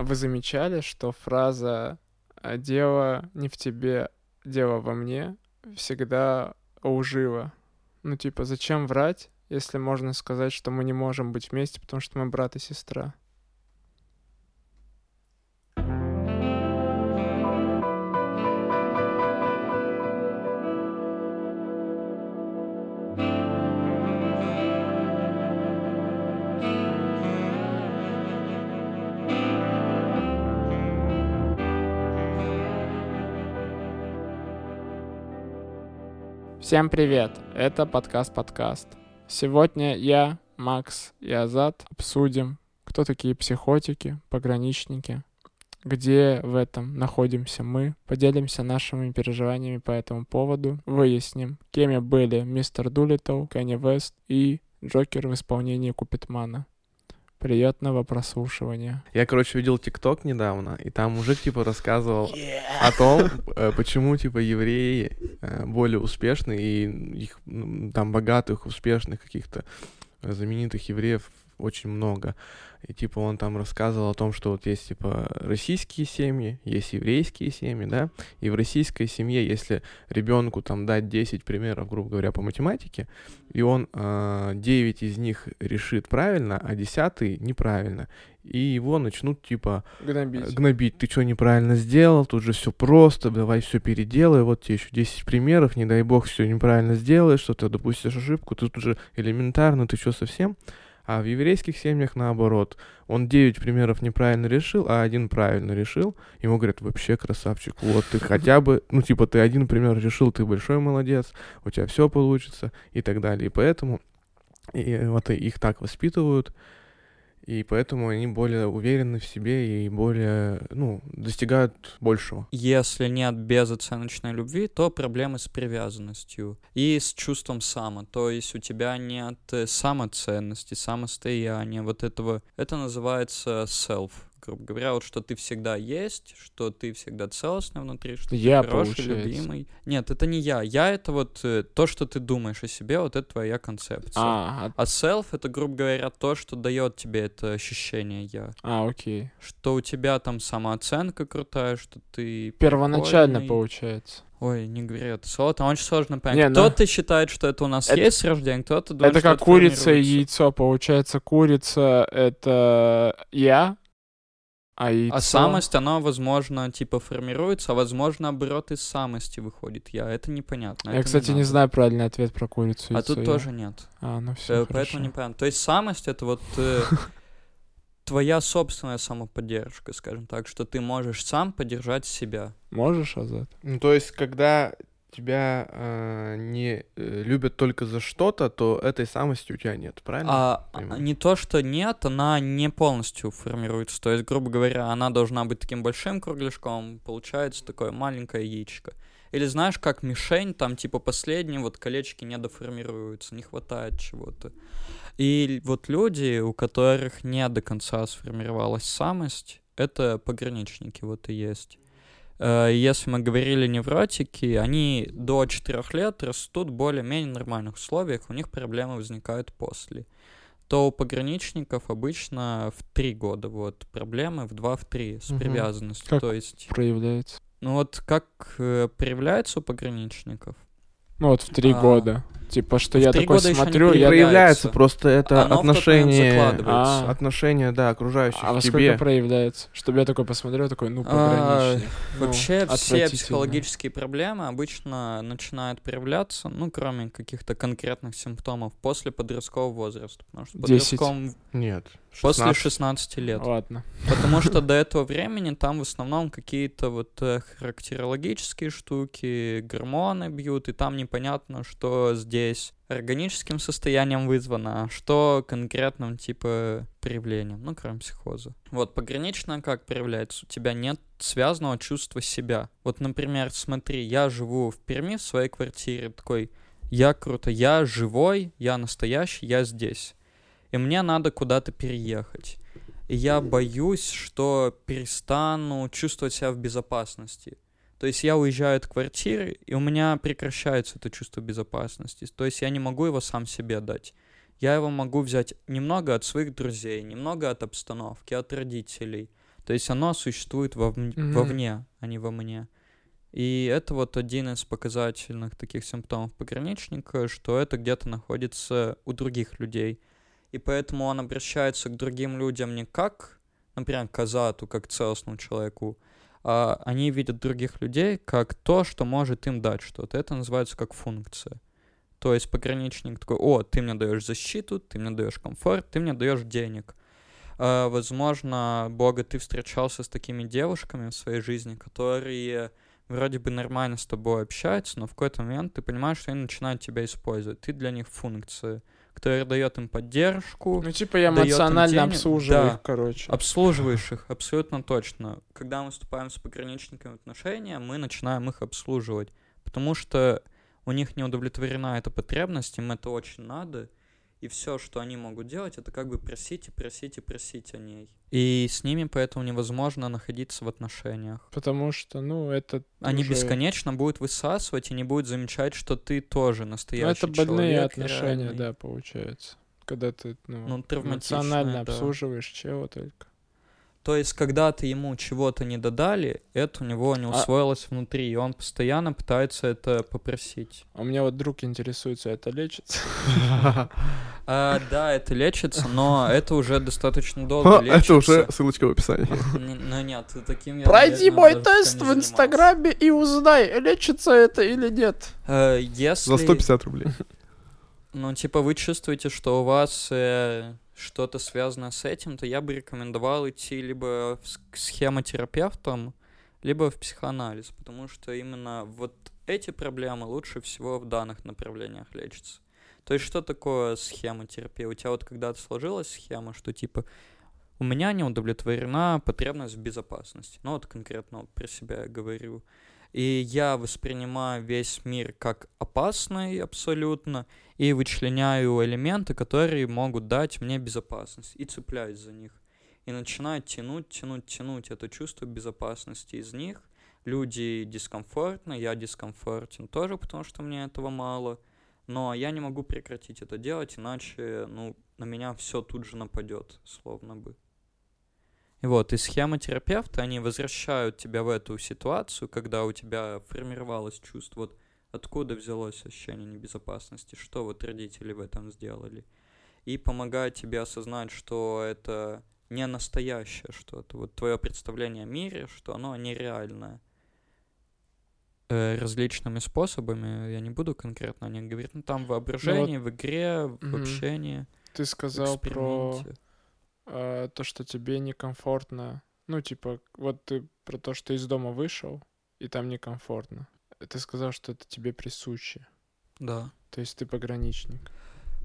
А вы замечали, что фраза «А «дело не в тебе, дело во мне» всегда лжива? Ну, типа, зачем врать, если можно сказать, что мы не можем быть вместе, потому что мы брат и сестра? Всем привет! Это подкаст-подкаст. Сегодня я, Макс и Азат обсудим, кто такие психотики, пограничники, где в этом находимся мы, поделимся нашими переживаниями по этому поводу, выясним, кеми были мистер Дулиттл, Кенни Вест и Джокер в исполнении Купитмана. Приятного прослушивания. Я, короче, видел ТикТок недавно, и там мужик, типа, рассказывал yeah. о том, э, почему, типа, евреи э, более успешны, и их там богатых, успешных каких-то знаменитых евреев очень много. И типа он там рассказывал о том, что вот есть типа российские семьи, есть еврейские семьи, да, и в российской семье, если ребенку там дать 10 примеров, грубо говоря, по математике, и он э, а, 9 из них решит правильно, а 10 неправильно, и его начнут типа гнобить. гнобить. Ты что неправильно сделал, тут же все просто, давай все переделай, вот тебе еще 10 примеров, не дай бог все неправильно сделаешь, что ты допустишь ошибку, тут уже элементарно, ты что совсем? А в еврейских семьях наоборот. Он 9 примеров неправильно решил, а один правильно решил. Ему говорят, вообще красавчик, вот ты хотя бы, ну типа ты один пример решил, ты большой молодец, у тебя все получится и так далее. И поэтому и вот их так воспитывают и поэтому они более уверены в себе и более, ну, достигают большего. Если нет безоценочной любви, то проблемы с привязанностью и с чувством сама, то есть у тебя нет самоценности, самостояния, вот этого, это называется self, грубо говоря, вот что ты всегда есть, что ты всегда целостный внутри, что я, ты хороший, получается. любимый. Нет, это не я. Я — это вот э, то, что ты думаешь о себе, вот это твоя концепция. А, а self — это, грубо говоря, то, что дает тебе это ощущение я. А, окей. Что у тебя там самооценка крутая, что ты Первоначально, прикольный. получается. Ой, не говори это слово, там очень сложно понять. Ну- кто-то считает, что это у нас Это- есть с рождения, кто-то думает, это как курица и яйцо. Получается, курица — это я, а яйцо... А самость, она, возможно, типа формируется, а возможно, наоборот, из самости выходит я. Это непонятно. Я, это кстати, не, надо. знаю правильный ответ про курицу А яйцо. тут Я- тоже нет. А, ну все, Э, Поэтому непонятно. То есть самость — это вот э, твоя собственная самоподдержка, скажем так, что ты можешь сам поддержать себя. Можешь, Азат? Ну, то есть, когда тебя э, не любят только за что-то, то этой самости у тебя нет, правильно? А а, понимаю? не то, что нет, она не полностью формируется. То есть, грубо говоря, она должна быть таким большим кругляшком, получается такое маленькое яичко. Или знаешь, как мишень, там типа последние вот колечки не доформируются, не хватает чего-то. И вот люди, у которых не до конца сформировалась самость, это пограничники вот и есть. Э, Если мы говорили невротики, они до 4 лет растут в более-менее нормальных условиях, у них проблемы возникают после. То у пограничников обычно в 3 года вот проблемы, в 2-3 с Мгм. привязанностью. Как То есть, Проявляется. ну вот как э, проявляется у пограничников? Ну вот в три А. года. Типа, что В я такой смотрю, Не я... проявляется. просто это Оно отношение. А. отношение, да, окружающих А во сколько тебе. проявляется? Чтобы я такой посмотрел, такой, ну, А, пограничник. Ну, Вообще все психологические проблемы обычно начинают проявляться, ну, кроме каких-то конкретных симптомов, после подросткового возраста. Потому что подростковом Нет. после 16. 16 лет. Ладно. Потому что до этого времени там в основном какие-то вот э, характерологические штуки, гормоны бьют, и там непонятно, что здесь органическим состоянием вызвано, а что конкретным типа проявлением, ну, кроме психоза. Вот, пограничное как проявляется? У тебя нет связанного чувства себя. Вот, например, смотри, я живу в Перми в своей квартире, такой, я круто, я живой, я настоящий, я здесь. И мне надо куда-то переехать. И я боюсь, что перестану чувствовать себя в безопасности. То есть я уезжаю от квартиры, и у меня прекращается это чувство безопасности. То есть я не могу его сам себе дать. Я его могу взять немного от своих друзей, немного от обстановки, от родителей. То есть оно существует вовне, Мгм. вовне, а не во мне. И это вот один из показательных таких симптомов пограничника, что это где-то находится у других людей. И поэтому он обращается к другим людям не как, например, к Азату, как целостному человеку, они видят других людей как то, что может им дать что-то. Это называется как функция. То есть пограничник такой, о, ты мне даешь защиту, ты мне даешь комфорт, ты мне даешь денег. А, возможно, Бога, ты встречался с такими девушками в своей жизни, которые вроде бы нормально с тобой общаются, но в какой-то момент ты понимаешь, что они начинают тебя использовать. Ты для них функция, которая дает им поддержку, Ну, типа я эмоционально обслуживаю да. их, короче. обслуживаешь их, абсолютно точно. Когда мы вступаем с пограничниками в отношения, мы начинаем их обслуживать, потому что у них не удовлетворена эта потребность, им это очень надо, и все, что они могут делать, это как бы просить и просить и просить о ней. И с ними поэтому невозможно находиться в отношениях. Потому что, ну, это Они уже- бесконечно будут высасывать и не будут замечать, что ты тоже Ну, настоящий это больные человек, отношения, реальный. да, получается. Когда ты, ну, Ну, эмоционально да. обслуживаешь чего только. То есть, когда ты ему чего-то не додали, это у него не А- усвоилось внутри, и он постоянно пытается это попросить. А у меня вот друг интересуется, это лечится? А, да, это лечится, но это уже достаточно долго Ха, лечится. Это уже ссылочка в описании. Ну нет, таким я, Пройди мой тест в. Инстаграме и узнай, лечится это или нет. Э, Если, За 150 рублей. Ну, типа, вы чувствуете, что у вас э, что-то связано с этим, то я бы рекомендовал идти либо к схемотерапевтам, либо в психоанализ, потому что именно вот эти проблемы лучше всего в данных направлениях лечатся. То есть что такое схемотерапия? У тебя вот когда-то сложилась схема, что типа у меня не удовлетворена потребность в безопасности. Ну вот конкретно про себя говорю. И я воспринимаю весь мир как опасный абсолютно, и вычленяю элементы, которые могут дать мне безопасность, и цепляюсь за них. И начинаю тянуть, тянуть, тянуть это чувство безопасности из них. Люди дискомфортны, я дискомфортен тоже, потому что мне этого мало. Но я не могу прекратить это делать, иначе, ну, на меня все тут же нападет, словно бы. И вот, и схемотерапевты, они возвращают тебя в эту ситуацию, когда у тебя формировалось чувство, вот откуда взялось ощущение небезопасности, что вот родители в этом сделали. И помогают тебе осознать, что это не настоящее что-то. Вот твое представление о мире, что оно нереальное. Э, различными способами, я не буду конкретно о них говорить, но там в воображении, в игре, в Мгм. общении, Ты в сказал про. Э, то, что тебе некомфортно. Ну, типа, вот ты про то, что из дома вышел, и там некомфортно. Ты сказал, что это тебе присуще. Да. То есть ты пограничник.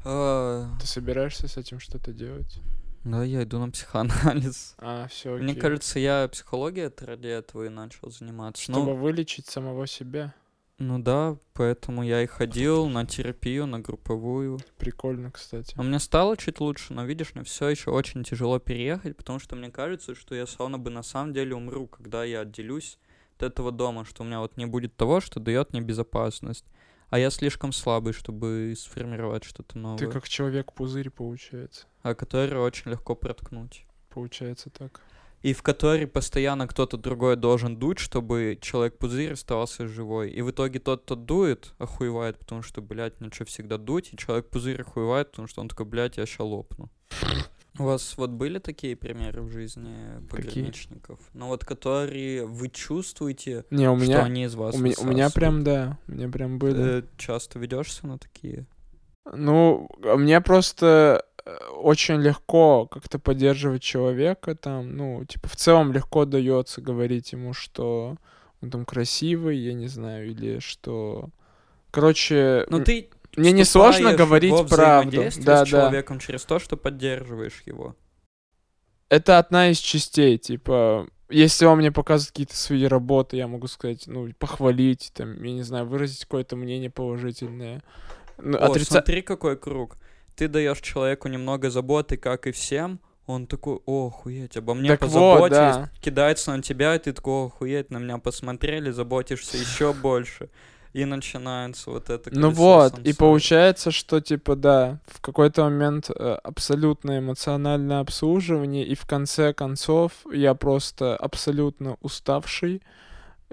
А, Ты собираешься с этим что-то делать? Да, я иду на психоанализ. А, все, Мне кажется, я психологией ради этого и начал заниматься. Чтобы Ну, вылечить самого себя. Ну да, поэтому я и ходил на терапию, на групповую. Прикольно, кстати. Но мне стало чуть лучше, но видишь, мне все еще очень тяжело переехать, потому что мне кажется, что я словно бы на самом деле умру, когда я отделюсь от этого дома, что у меня вот не будет того, что дает мне безопасность. А я слишком слабый, чтобы сформировать что-то новое, Ты как человек-пузырь, получается. а который очень легко проткнуть. Получается так. И в который постоянно кто-то другой должен дуть, чтобы человек-пузырь оставался живой. И в итоге тот, кто дует, охуевает, потому что, блядь, мне что всегда дуть, и человек-пузырь охуевает, потому что он такой, блядь, я ща лопну. У вас вот были такие примеры в жизни пограничников? Ну вот, которые вы чувствуете, Не, у что меня... они из вас У меня, у меня прям, да, у меня прям были. Э, часто ведешься на такие? Ну, а мне просто очень легко как-то поддерживать человека там, ну, типа, в целом легко дается говорить ему, что он там красивый, я не знаю, или что... Короче, Ну ты мне не сложно говорить во правду. Да, с да. человеком через то, что поддерживаешь его. Это одна из частей, типа, если он мне показывает какие-то свои работы, я могу сказать, ну, похвалить, там, я не знаю, выразить какое-то мнение положительное. Ну, О, отрица- смотри, какой круг. Ты даешь человеку немного заботы, как и всем, он такой, о, охуеть, обо мне Так вот, позаботились, да. кидается на тебя, и ты такой, охуеть, на меня посмотрели, заботишься еще больше. и начинается вот это Ну вот, и получается, что, типа, да, в какой-то момент э, абсолютно эмоциональное обслуживание, и в конце концов я просто абсолютно уставший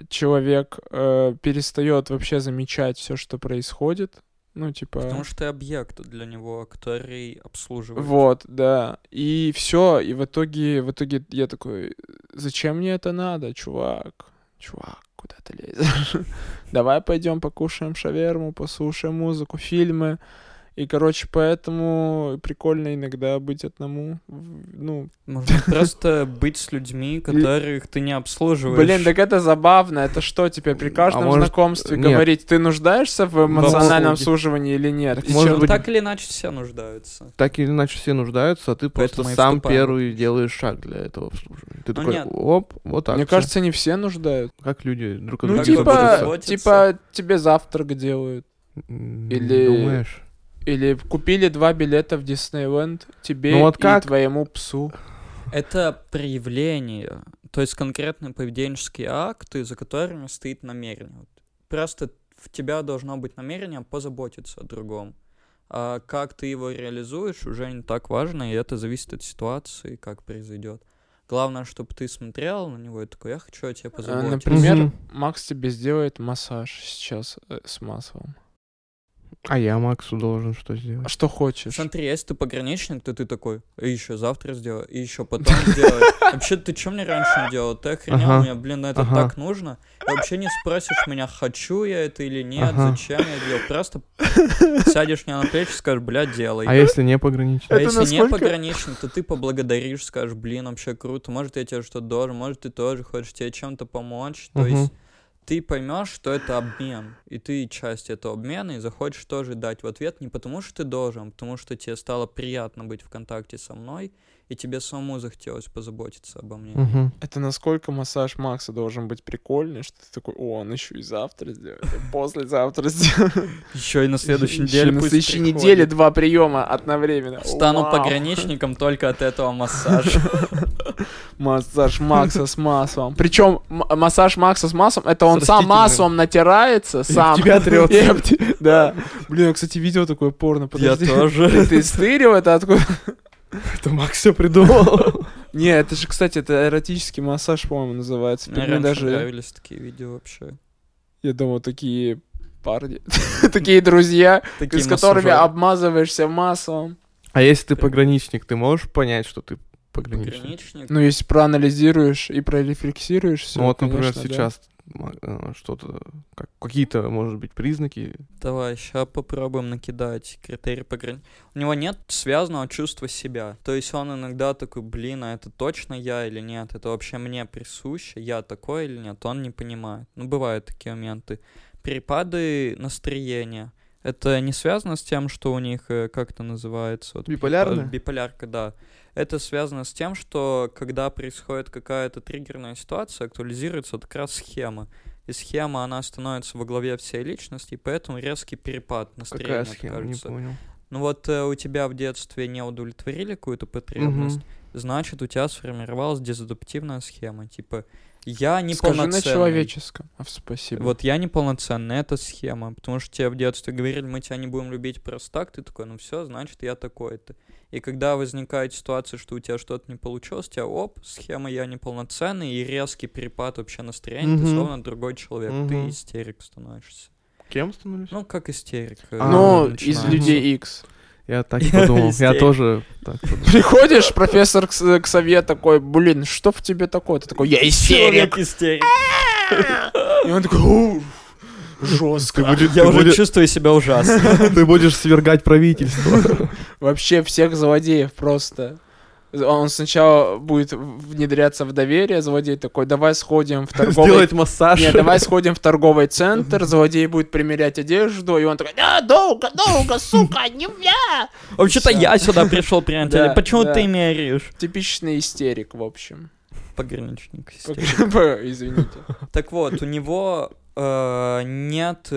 человек э, перестает вообще замечать все, что происходит. Ну, типа... Потому что ты объект для него, который обслуживает. Вот, да. И все, и в итоге, в итоге я такой, зачем мне это надо, чувак? Чувак, куда ты лезешь? Давай пойдем покушаем шаверму, послушаем музыку, фильмы. И, короче, поэтому прикольно иногда быть одному. Ну, Можно просто быть с людьми, которых ты не обслуживаешь. блин, так это забавно. Это что теперь при каждом может, знакомстве говорить, ты нуждаешься в эмоциональном обслуживании или нет? Может быть- так или иначе все нуждаются. Так или иначе все нуждаются, а ты просто сам первый делаешь шаг для этого обслуживания. Ты Ну такой, нет. оп, вот так. Мне кажется, не все нуждают. как люди друг от Ну, друга бы типа, типа, тебе завтрак делают. Или- Думаешь? Или купили два билета в Диснейленд тебе Ну вот и как? твоему псу. Это проявление, то есть конкретные поведенческие акты, за которыми стоит намерение. Вот Просто в тебя должно быть намерение позаботиться о другом. А как ты его реализуешь, уже не так важно, и это зависит от ситуации, как произойдет. Главное, чтобы ты смотрел на него и такой, я хочу о тебе А, позаботиться. Например. Макс тебе сделает массаж сейчас э, с маслом. А я Максу должен что А сделать? что хочешь? Смотри, если ты пограничник, то ты такой, и еще завтра сделай, и еще потом сделай. Вообще, ты что мне раньше не делал? Ты охренел Ага. меня, блин, на это Ага. так нужно? И вообще не спросишь меня, хочу я это или нет, Ага. зачем я делал. Просто сядешь мне на плечи и скажешь, бля, делай. А если не пограничник? А Это если не пограничник, то ты поблагодаришь, скажешь, блин, вообще круто, может, я тебе что-то должен, может, ты тоже хочешь тебе чем-то помочь. То есть ты поймешь, что это обмен, и ты часть этого обмена, и захочешь тоже дать в ответ не потому, что ты должен, а потому что тебе стало приятно быть в контакте со мной, и тебе самому захотелось позаботиться обо мне. Мгм. Это насколько массаж Макса должен быть прикольный, что ты такой, о, он еще и завтра сделает, и послезавтра сделает. Еще и на следующей неделе на следующей неделе два приема одновременно. Стану пограничником только от этого массажа. Массаж Макса с маслом. Причем массаж Макса с маслом, это он сам маслом натирается, сам. тебя те- Да. Блин, я, кстати, видел такое порно. Я Подожди. тоже. Ты стырил это откуда? Это Макс все придумал. Не, это же, кстати, это эротический массаж, по-моему, называется. Мне даже, нравились такие видео вообще. я думал, такие парни, такие друзья, с которыми обмазываешься маслом. А если ты пограничник, ты можешь понять, что ты пограничник? Пограничник. Ну, если проанализируешь и прорефлексируешь все, Ну вот, например, сейчас м, э, что-то, как, какие-то, может быть, признаки. Давай, сейчас попробуем накидать критерий пограничника. У него нет связанного чувства себя. То есть он иногда такой, блин, а это точно я или нет? Это вообще мне присуще? Я такой или нет? Он не понимает. Ну, бывают такие моменты. Перепады настроения. Это не связано с тем, что у них, э, как это называется? Вот, Биполярное? перепад- Биполярка, да. Это связано с тем, что когда происходит какая-то триггерная ситуация, актуализируется вот как раз схема. И схема, она становится во главе всей личности, и поэтому резкий перепад настроения, Какая схема, не понял. Ну вот э, у тебя в детстве не удовлетворили какую-то потребность, Мгм. значит, у тебя сформировалась дезадаптивная схема. Типа, я Скажи на неполноценный. человеческом. А, спасибо. Вот я неполноценный, это схема. Потому что тебе в детстве говорили, мы тебя не будем любить просто так, ты такой, ну все, значит, я такой-то. И когда возникает ситуация, что у тебя что-то не получилось, у тебя оп, схема я неполноценный, и резкий перепад вообще настроения, ты Мгм. словно другой человек, ты Мгм. истерик становишься. Кем становишься? Ну, как истерик. э, А, Ну, из людей X. Я так и подумал. Я тоже так подумал. Приходишь, профессор к, сове такой, блин, что в тебе такое? Ты такой, я истерик. И он такой, «У, жестко. Я уже будешь- чувствую себя ужасно. Ты будешь свергать правительство. Вообще всех злодеев просто. Он сначала будет внедряться в доверие, злодей такой, давай сходим в торговый... Сделать массаж. Нет, давай сходим в торговый центр, злодей будет примерять одежду, и он такой, да, долго, долго, сука, не я. Вообще-то я сюда пришел, приятель. Да, Почему ты меряешь? Типичный истерик, в общем. Пограничник. Извините. Так вот, у него э, нет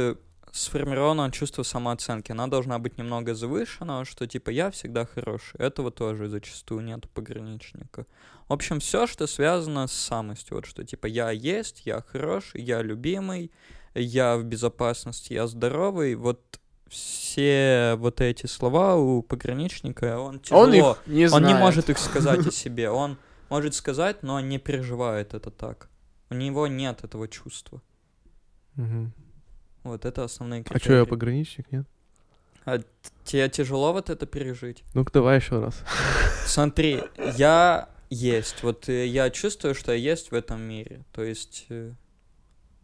э, сформированного чувства самооценки. Она должна быть немного завышенного, что типа я всегда хороший. Этого тоже зачастую нет у пограничника. В общем, все, что связано с самостью. Вот что типа я есть, я хороший, я любимый. я в безопасности, я здоровый, вот все вот эти слова у пограничника, он тяжело, Он их не он знает. не может их сказать о себе, он может сказать, но не переживает это так. У него нет этого чувства. Мгм. Вот это основные А критерии. что, я пограничник, нет? Тебе тяжело вот это пережить? Ну-ка, давай еще раз. Смотри, я есть. Вот э, я чувствую, что я есть в этом мире. То есть, э,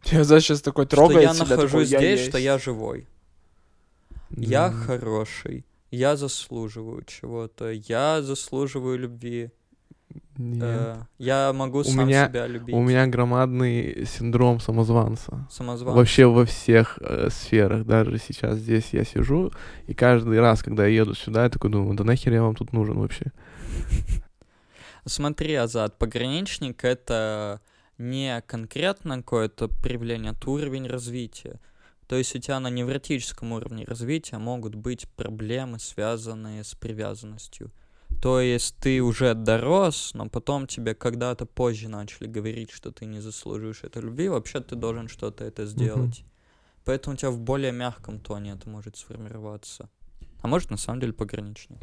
Я за сейчас такой что трогает я нахожусь такой, здесь, есть. что я живой. Я М, хороший. Я заслуживаю чего-то. Я заслуживаю любви. Нет. э, я могу У сам меня- себя любить. У меня громадный синдром самозванца. Самозванец. Вообще во всех э, сферах. Даже сейчас здесь я сижу, и каждый раз, когда я еду сюда, я такой думаю, да нахер я вам тут нужен вообще? Смотри, Азат, пограничник — это не конкретно какое-то проявление, это уровень развития. То есть у тебя на невротическом уровне развития могут быть проблемы, связанные с привязанностью. То есть ты уже дорос, но потом тебе когда-то позже начали говорить, что ты не заслуживаешь этой любви, вообще ты должен что-то это сделать. Поэтому у тебя в более мягком тоне это может сформироваться. А может, на самом деле, пограничник.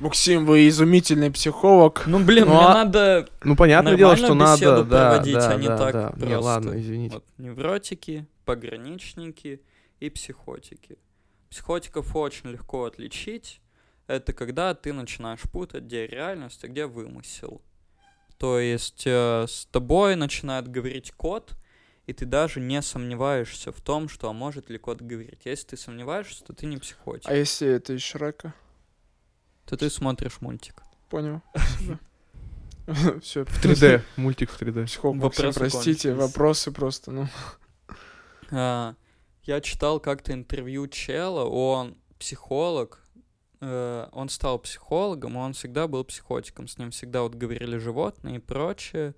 Максим, вы изумительный психолог. Ну, блин, Ну, мне а- надо Ну, понятное дело, что надо, да, проводить, да, а не да, так да. Не, просто. ладно, извините. Вот, невротики, пограничники и психотики. Психотиков очень легко отличить. Это когда ты начинаешь путать, где реальность, а где вымысел. То есть э, с тобой начинает говорить кот, и ты даже не сомневаешься в том, что а может ли кот говорить. Если ты сомневаешься, то ты не психотик. А если это из Шрека? То ты смотришь мультик. Понял. Все. В 3D, мультик в 3D. Психолог, Максим, Вопросы простите, вопросы просто, ну. А, Я читал как-то интервью чела, он психолог, э, он стал психологом, он всегда был психотиком, с ним всегда вот говорили животные и прочее,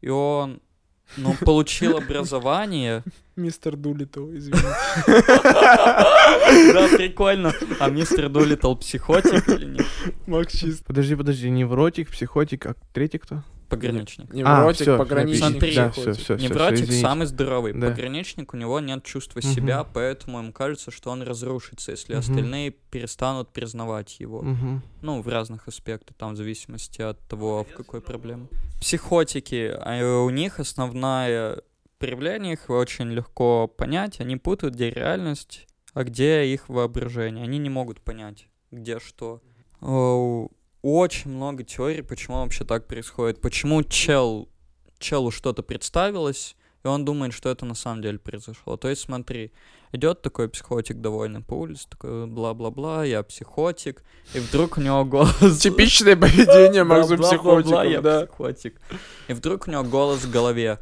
и он, ну, получил образование. Мистер Дулитл, извините. Да, прикольно. А мистер Дулитл психотик или нет? Макс чист. Подожди, подожди, невротик, психотик, а третий кто? Пограничник. Невротик, всё, пограничник, Смотри. Да, все, все, все. Невротик самый здоровый. Да. Пограничник, у него нет чувства Мгм. себя, поэтому ему кажется, что он разрушится, если Мгм. остальные перестанут признавать его. Угу. Ну, в разных аспектах, там, в зависимости от того, в какой проблеме. Психотики, а, у них основное проявление их очень легко понять. Они путают, где реальность, а где их воображение. Они не могут понять, где что. Очень много теорий, почему вообще так происходит. Почему чел, челу что-то представилось, и он думает, что это на самом деле произошло. То есть, смотри, идет такой психотик довольный по улице, такой бла-бла-бла, я психотик, и вдруг у него голос... Типичное поведение Максу бла-бла-бла, я психотик. И вдруг у него голос в голове.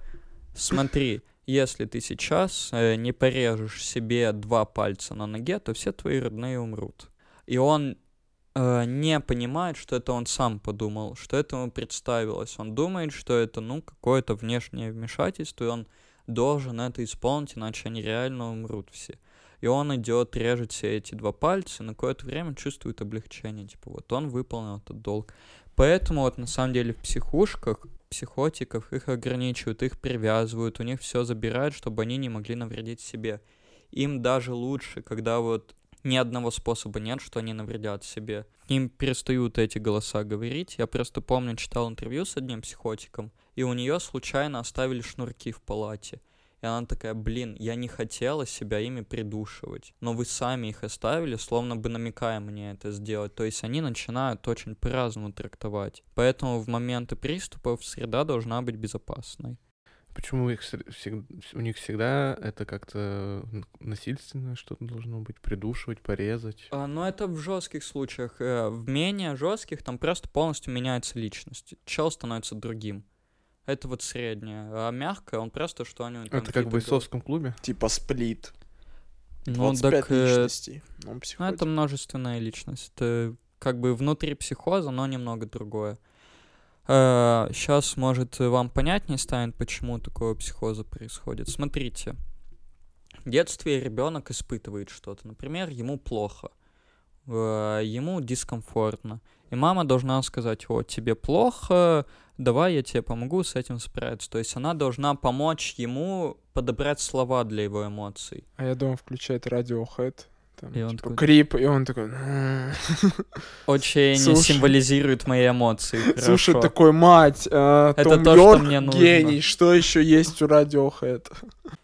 Смотри, если ты сейчас э, не порежешь себе два пальца на ноге, то все твои родные умрут. И он э, не понимает, что это он сам подумал, что это ему представилось. Он думает, что это, ну, какое-то внешнее вмешательство, и он должен это исполнить, иначе они реально умрут все. И он идет, режет все эти два пальца, и на какое-то время чувствует облегчение. Типа, вот он выполнил этот долг. Поэтому вот на самом деле в психушках, психотиков их ограничивают, их привязывают, у них все забирают, чтобы они не могли навредить себе. Им даже лучше, когда вот ни одного способа нет, что они навредят себе. К ним перестают эти голоса говорить. Я просто помню, читал интервью с одним психотиком, и у нее случайно оставили шнурки в палате. И она такая, блин, я не хотела себя ими придушивать, но вы сами их оставили, словно бы намекая мне это сделать. То есть они начинают очень по-разному трактовать. Поэтому в моменты приступов среда должна быть безопасной. Почему их сре- всег- у них всегда это как-то н- насильственное что-то должно быть, придушивать, порезать? А, но это в жестких случаях. Э, В менее жестких там просто полностью меняется личность. Чел становится другим. Это вот среднее. А мягкое, он просто что-нибудь Это как в бойцовском клубе? Типа сплит. Ну, 25 так, э, личностей. Он ну, психотик. это множественная личность. Это как бы внутри психоза, но немного другое. Сейчас, может, вам понятнее станет, почему такое психоза происходит. Смотрите, в детстве ребенок испытывает что-то. Например, ему плохо. э, ему дискомфортно. И мама должна сказать, вот, тебе плохо, давай я тебе помогу с этим справиться. То есть она должна помочь ему подобрать слова для его эмоций. А я думал, включает Radiohead. Там, И он типа, такой- крип, и он такой... «М». Очень Слушай. символизирует мои эмоции. Слушай, такой, мать, э, Это Том то, что Йорк мне нужно. гений, что еще есть у Radiohead?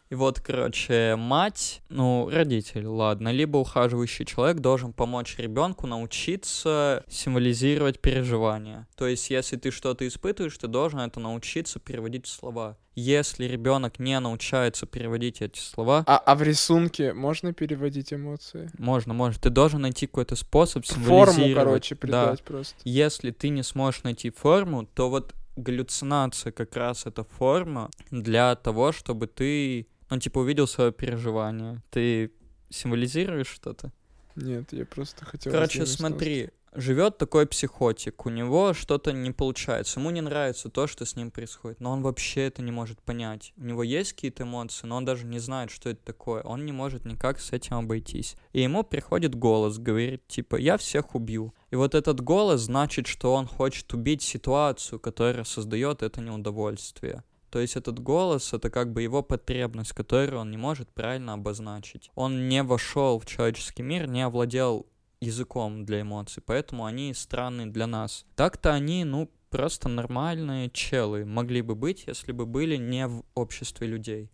И вот, короче, мать, ну, родитель, ладно, либо ухаживающий человек должен помочь ребенку научиться символизировать переживания. То есть, если ты что-то испытываешь, ты должен это научиться переводить в слова. Если ребенок не научается переводить эти слова, А, а в рисунке можно переводить эмоции? можно, можно. Ты должен найти какой-то способ Форму, символизировать. короче, Да. придать просто. Если ты не сможешь найти форму, то вот галлюцинация как раз это форма для того, чтобы ты, ну, типа, увидел свое переживание. Ты символизируешь что-то? Нет, я просто хотел... Короче, смотри, живет такой психотик, у него что-то не получается, ему не нравится то, что с ним происходит, но он вообще это не может понять. У него есть какие-то эмоции, но он даже не знает, что это такое, он не может никак с этим обойтись. И ему приходит голос, говорит, типа, я всех убью. И вот этот голос значит, что он хочет убить ситуацию, которая создает это неудовольствие. То есть этот голос — это как бы его потребность, которую он не может правильно обозначить. Он не вошел в человеческий мир, не овладел языком для эмоций, поэтому они странные для нас. Так-то они, ну, просто нормальные челы могли бы быть, если бы были не в обществе людей.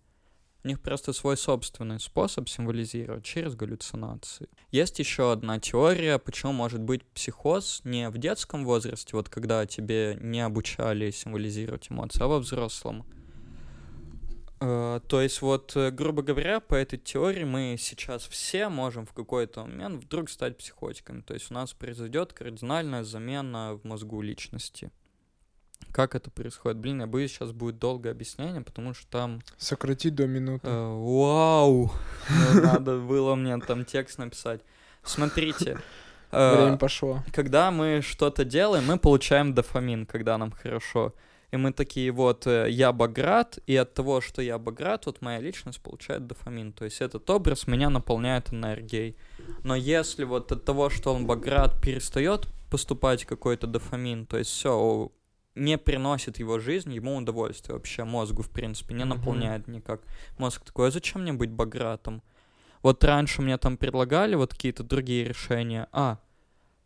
У них просто свой собственный способ символизировать через галлюцинации. Есть еще одна теория, почему может быть психоз не в детском возрасте, вот когда тебе не обучали символизировать эмоции, а во взрослом. Э, То есть вот, э, грубо говоря, по этой теории мы сейчас все можем в какой-то момент вдруг стать психотиками. То есть у нас произойдет кардинальная замена в мозгу личности. Как это происходит? Блин, я боюсь, сейчас будет долгое объяснение, потому что там... Сократить до минуты. э, вау! Ну, Надо было мне там текст написать. Смотрите. э, Время пошло. когда мы что-то делаем, мы получаем дофамин, когда нам хорошо. И мы такие вот, э, я Баграт, и от того, что я Баграт, вот моя личность получает дофамин. То есть этот образ меня наполняет энергией. Но если вот от того, что он Баграт, перестает поступать какой-то дофамин, то есть все, не приносит его жизнь, ему удовольствие вообще, мозгу, в принципе, не наполняет никак. Мозг такой, а зачем мне быть Багратом? Вот раньше мне там предлагали вот какие-то другие решения. А,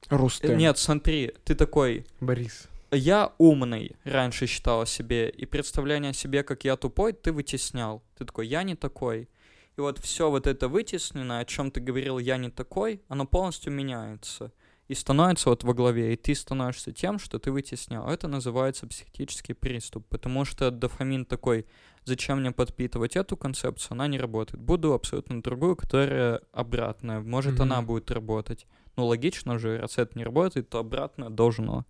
Рустем. нет, смотри, ты такой, Борис. я умный, раньше считал о себе, и представление о себе, как я тупой, ты вытеснял. Ты такой, я не такой. И вот все вот это вытесненное, о чем ты говорил, я не такой, оно полностью меняется. И становится вот во главе, и ты становишься тем, что ты вытеснял. Это называется психотический приступ, потому что дофамин такой, зачем мне подпитывать эту концепцию, она не работает. Буду абсолютно другую, которая обратная. Может, она Мгм. будет работать. Ну, логично же, раз это не работает, то обратное должно.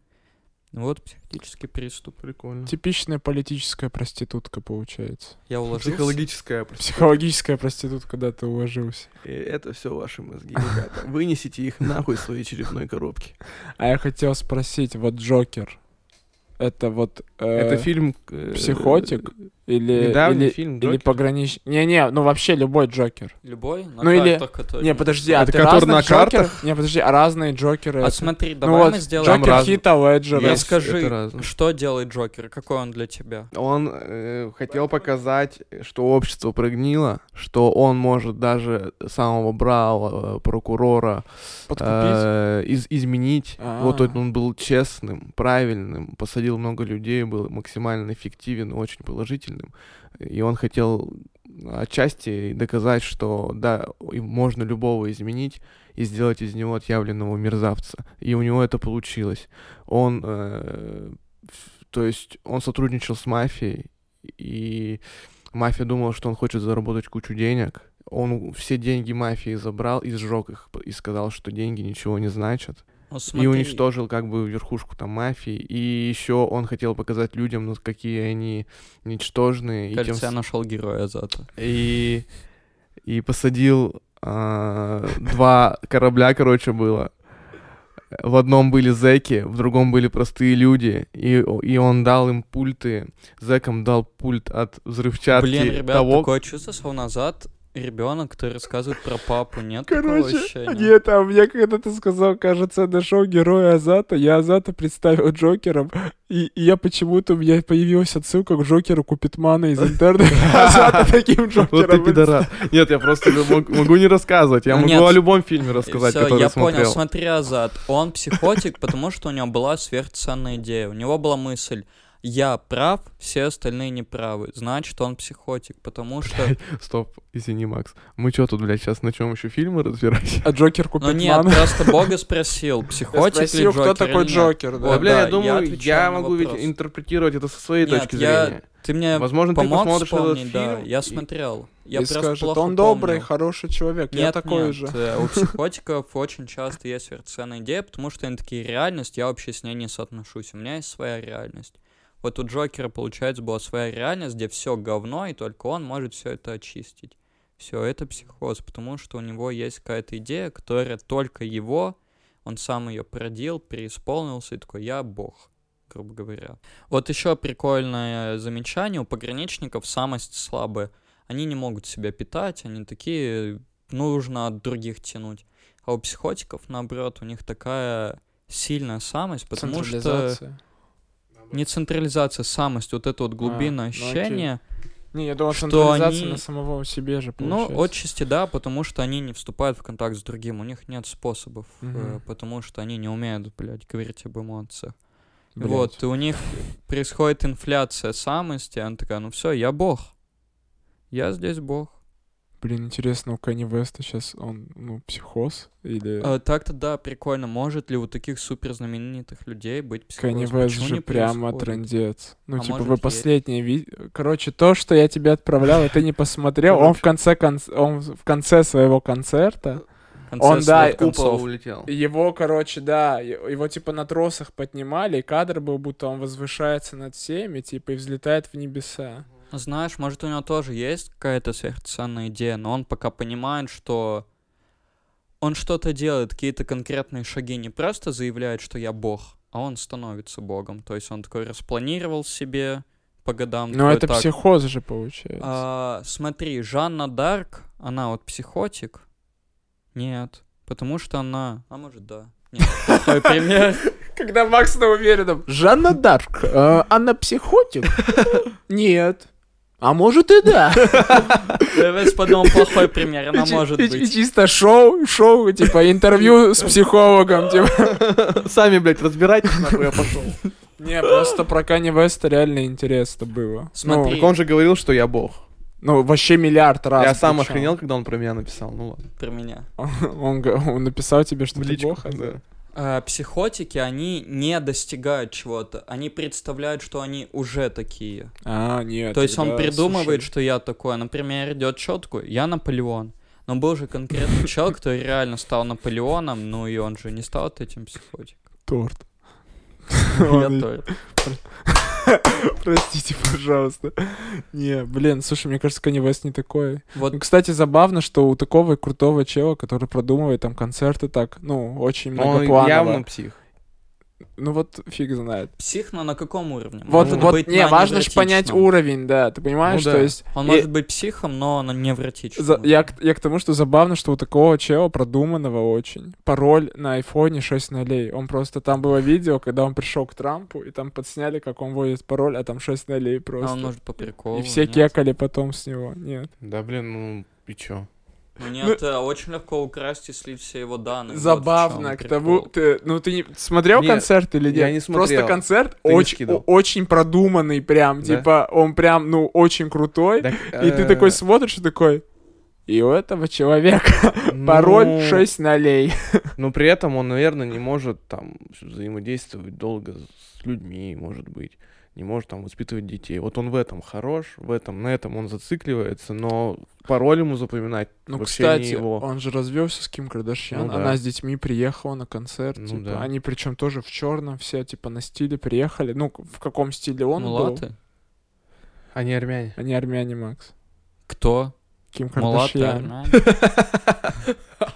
Вот психотический приступ. Прикольно. Типичная политическая проститутка получается. Я уложился. Психологическая проститутка. Психологическая проститутка, когда ты уложился. И это все ваши мозги, ребята. Вынесите их нахуй из своей черепной коробки. А я хотел спросить, вот Джокер, это вот... э, Это фильм... э, «Психотик»? Или, Недавний или, фильм или «Джокер». погранич... Не-не, ну вообще любой Джокер. Любой? На Ну или- которые- Не, подожди, а Это ты который на картах? Не, подожди, а разные Джокеры... А это- смотри, ну давай вот, мы сделаем... Джокер раз- Хита Леджера. Расскажи, что делает Джокер? Какой он для тебя? Он э, хотел показать, что общество прогнило, что он может даже самого бравого прокурора э, из- изменить. А. Вот он он был честным, правильным, посадил много людей, был максимально эффективен, очень положительным. И он хотел отчасти доказать, что да, можно любого изменить и сделать из него отъявленного мерзавца. И у него это получилось. Он, э, то есть, он сотрудничал с мафией, и мафия думала, что он хочет заработать кучу денег. Он все деньги мафии забрал и сжег их, и сказал, что деньги ничего не значат. Ну, И смотри, уничтожил как бы верхушку там мафии. И еще он хотел показать людям, ну, какие они ничтожные. и тем Кажется, я нашел героя за это. и, и посадил а, два корабля, короче, было. В одном были зэки, в другом были простые люди, и, и он дал им пульты, зэкам дал пульт от взрывчатки Блин, ребят, того, такое чувство, что назад ребенок, который рассказывает про папу. Нет такого Короче, ощущения? нет, а мне когда ты сказал, кажется, нашел героя Азата, я Азата представил Джокером, и, и я почему-то, у меня появилась отсылка к Джокеру Купитмана из интернета. Азата таким Вот ты Джокером. пидорас. Нет, я просто мог- могу не рассказывать. Я могу о любом фильме рассказать, который я понял, смотри, Азат. Он психотик, потому что у него была сверхценная идея. У него была мысль, я прав, все остальные неправы. Значит, он психотик, потому что... Стоп, извини, Макс. Мы что тут, блядь, сейчас на чем еще фильмы разбирать? А Джокер Ну нет, просто Бога спросил, Я психотик ли спросил, Джокер кто такой нет. Джокер, да. Вот, бля, да, я думаю, я могу ведь интерпретировать это со своей Нет, точки я- зрения. Ты мне Возможно, ты помог посмотришь этот вспомнить, да, фильм я и- смотрел. Я И просто скажет, плохо он добрый, помню. хороший человек, я Нет, такой нет, же. э, у психотиков очень часто есть сверхценная идея, потому что они такие, реальность, я вообще с ней не соотношусь, у меня есть своя реальность. Вот у Джокера, получается, была своя реальность, где все говно, и только он может все это очистить. Все, это психоз, потому что у него есть какая-то идея, которая только его, он сам ее продил, преисполнился, и такой, я бог, грубо говоря. Вот еще прикольное замечание, у пограничников самость слабая. Они не могут себя питать, они такие, нужно от других тянуть. А у психотиков, наоборот, у них такая сильная самость, потому что. Не централизация, самость, вот это вот глубинное ну окей. ощущение. Не, я думал, что централизация они- на самого себе же Ну, получается. отчасти да, потому что они не вступают в контакт с другим, у них нет способов, э, Мгм. потому что они не умеют, блядь, говорить об эмоциях. Блядь. Вот, и у них происходит инфляция самости, она такая, ну все, я бог. Я здесь бог. Блин, интересно, у Кани Веста сейчас он, ну, психоз? Или... А, так-то да, прикольно. Может ли у таких суперзнаменитых людей быть психоз? Кани Вест же прямо происходит? трендец. Ну, А типа, вы последнее ви... Короче, то, что я тебе отправлял, и ты не посмотрел, он в конце, конц- он в конце своего концерта, Он, да, купол улетел. его, короче, да, его, типа, на тросах поднимали, и кадр был, будто он возвышается над всеми, типа, и взлетает в небеса. Знаешь, может, у него тоже есть какая-то сверхценная идея, но он пока понимает, что он что-то делает, какие-то конкретные шаги, не просто заявляет, что я бог, а он становится богом. То есть он такой распланировал себе по годам. Но такой, это «Так, психоз же, получается. А, смотри, Жанна Дарк, она вот психотик? Нет. Потому что она... А может, да. Нет, пример. Когда Макс на уверенном. Жанна Дарк, э, она психотик? Нет. А может и да. Весь подумал, плохой пример, она может быть. чисто шоу, шоу, типа интервью с психологом, типа. Сами, блядь, разбирайтесь, нахуй я пошел. Не, просто про Кани Веста реально интересно было. Смотри. Так он же говорил, что я бог. Ну, ну, вообще миллиард раз. Я сам охренел, когда он про меня написал. Ну ладно. Про меня. Он, он написал тебе, что ты бог, а да. А, психотики, они не достигают чего-то. Они представляют, что они уже такие. А, нет. То есть он придумывает, слушай, что я такой. Например, идет четку, я Наполеон. Но был же конкретный человек, который реально стал Наполеоном, ну и он же не стал этим психотиком. Торт. Я тоже. Простите, пожалуйста. Не, блин, слушай, мне кажется, Kanye West не такой. Вот Ну, кстати, забавно, что у такого крутого чела, который продумывает там концерты так, ну, очень Он многопланово. явно псих. Ну вот фиг знает. псих, но на каком уровне? Вот, Может вот, быть, не, важно же понять уровень, да, ты понимаешь, Ну то да. есть... Он и- может быть психом, но на невротичном. за- я, к- я к тому, что забавно, что у такого чела продуманного очень. Пароль на айфоне 6 нулей. Он просто, там было видео, когда он пришел к Трампу, и там подсняли, как он вводит пароль, а там 6 нулей А просто. он может по приколу. и все нет? кекали потом с него. Нет. Да, блин, ну и чё? Ну нет, э, очень легко украсть и слить все его данные. вот Забавно, чём к тому, ты, ну ты не, смотрел Нет, концерт или нет? я не Просто смотрел. концерт Ты не очень, очень продуманный прям, Да? типа, он прям, ну, очень крутой, Так, и ты э, такой смотришь и такой, и у этого человека пароль ну, 6 нолей. Но при этом он, наверное, не может там взаимодействовать долго с людьми, может быть. Не может там воспитывать детей. Вот он в этом хорош, в этом, на этом он зацикливается, но пароль ему запоминать Ну, вообще кстати, не его. он же развелся с Ким Кардашьян, Ну да. она с детьми приехала на концерт, Ну типа, да. они причем тоже в черном, все, типа, на стиле приехали, ну, в каком стиле он был, Мулаты? Они армяне. они армяне, Макс. Кто? Ким Кардашьян.